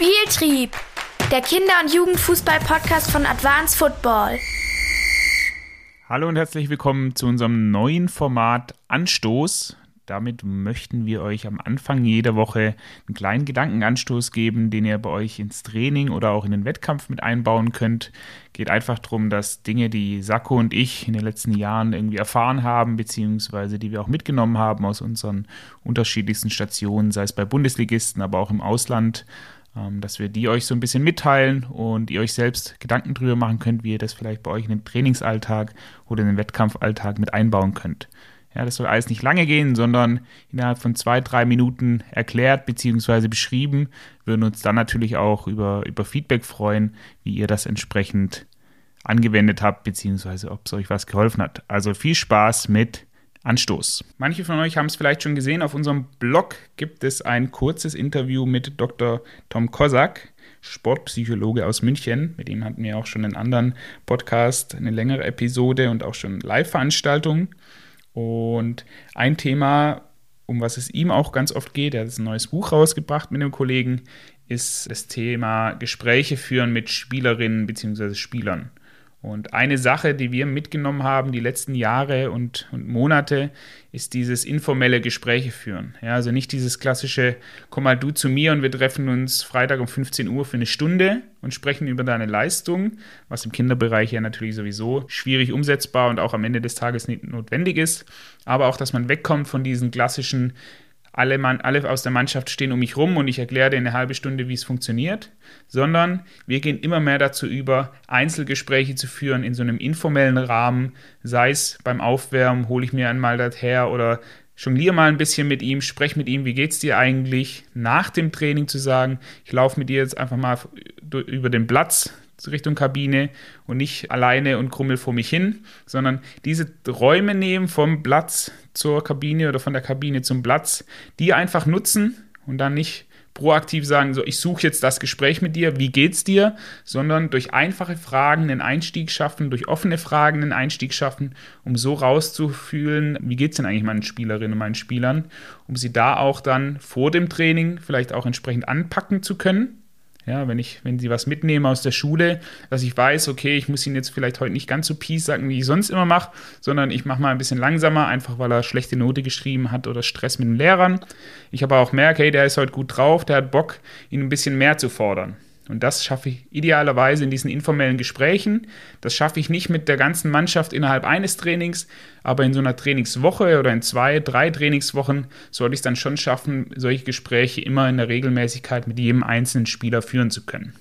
Spieltrieb, der Kinder- und Jugendfußball-Podcast von Advanced Football. Hallo und herzlich willkommen zu unserem neuen Format Anstoß. Damit möchten wir euch am Anfang jeder Woche einen kleinen Gedankenanstoß geben, den ihr bei euch ins Training oder auch in den Wettkampf mit einbauen könnt. Geht einfach darum, dass Dinge, die Sakko und ich in den letzten Jahren irgendwie erfahren haben, beziehungsweise die wir auch mitgenommen haben aus unseren unterschiedlichsten Stationen, sei es bei Bundesligisten, aber auch im Ausland, dass wir die euch so ein bisschen mitteilen und ihr euch selbst Gedanken drüber machen könnt, wie ihr das vielleicht bei euch in den Trainingsalltag oder in den Wettkampfalltag mit einbauen könnt. Ja, das soll alles nicht lange gehen, sondern innerhalb von zwei, drei Minuten erklärt bzw. beschrieben. Wir würden uns dann natürlich auch über, über Feedback freuen, wie ihr das entsprechend angewendet habt, beziehungsweise ob es euch was geholfen hat. Also viel Spaß mit Anstoß. Manche von euch haben es vielleicht schon gesehen, auf unserem Blog gibt es ein kurzes Interview mit Dr. Tom Kosak, Sportpsychologe aus München. Mit ihm hatten wir auch schon einen anderen Podcast, eine längere Episode und auch schon Live-Veranstaltungen. Und ein Thema, um was es ihm auch ganz oft geht, er hat ein neues Buch rausgebracht mit einem Kollegen, ist das Thema Gespräche führen mit Spielerinnen bzw. Spielern. Und eine Sache, die wir mitgenommen haben die letzten Jahre und, und Monate, ist dieses informelle Gespräche führen. Ja, also nicht dieses klassische, komm mal du zu mir und wir treffen uns Freitag um 15 Uhr für eine Stunde und sprechen über deine Leistung, was im Kinderbereich ja natürlich sowieso schwierig umsetzbar und auch am Ende des Tages nicht notwendig ist. Aber auch, dass man wegkommt von diesen klassischen alle, Mann, alle aus der Mannschaft stehen um mich rum und ich erkläre dir eine halbe Stunde, wie es funktioniert, sondern wir gehen immer mehr dazu über, Einzelgespräche zu führen in so einem informellen Rahmen, sei es beim Aufwärmen, hole ich mir einmal das her oder jongliere mal ein bisschen mit ihm, spreche mit ihm, wie geht es dir eigentlich, nach dem Training zu sagen, ich laufe mit dir jetzt einfach mal über den Platz, Richtung Kabine und nicht alleine und krummel vor mich hin, sondern diese Räume nehmen vom Platz zur Kabine oder von der Kabine zum Platz, die einfach nutzen und dann nicht proaktiv sagen, so ich suche jetzt das Gespräch mit dir, wie geht's dir, sondern durch einfache Fragen einen Einstieg schaffen, durch offene Fragen einen Einstieg schaffen, um so rauszufühlen, wie geht's denn eigentlich meinen Spielerinnen und meinen Spielern, um sie da auch dann vor dem Training vielleicht auch entsprechend anpacken zu können ja, wenn ich, wenn sie was mitnehmen aus der Schule, dass ich weiß, okay, ich muss ihn jetzt vielleicht heute nicht ganz so peace sagen, wie ich sonst immer mache, sondern ich mache mal ein bisschen langsamer, einfach weil er schlechte Note geschrieben hat oder Stress mit den Lehrern. Ich aber auch merke, hey, der ist heute gut drauf, der hat Bock, ihn ein bisschen mehr zu fordern. Und das schaffe ich idealerweise in diesen informellen Gesprächen. Das schaffe ich nicht mit der ganzen Mannschaft innerhalb eines Trainings, aber in so einer Trainingswoche oder in zwei, drei Trainingswochen sollte ich es dann schon schaffen, solche Gespräche immer in der Regelmäßigkeit mit jedem einzelnen Spieler führen zu können.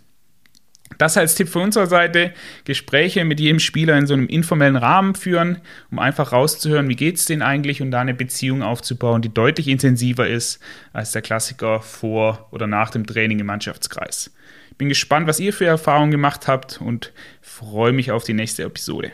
Das als Tipp von unserer Seite, Gespräche mit jedem Spieler in so einem informellen Rahmen führen, um einfach rauszuhören, wie geht es denen eigentlich und da eine Beziehung aufzubauen, die deutlich intensiver ist als der Klassiker vor oder nach dem Training im Mannschaftskreis. Bin gespannt, was ihr für Erfahrungen gemacht habt und freue mich auf die nächste Episode.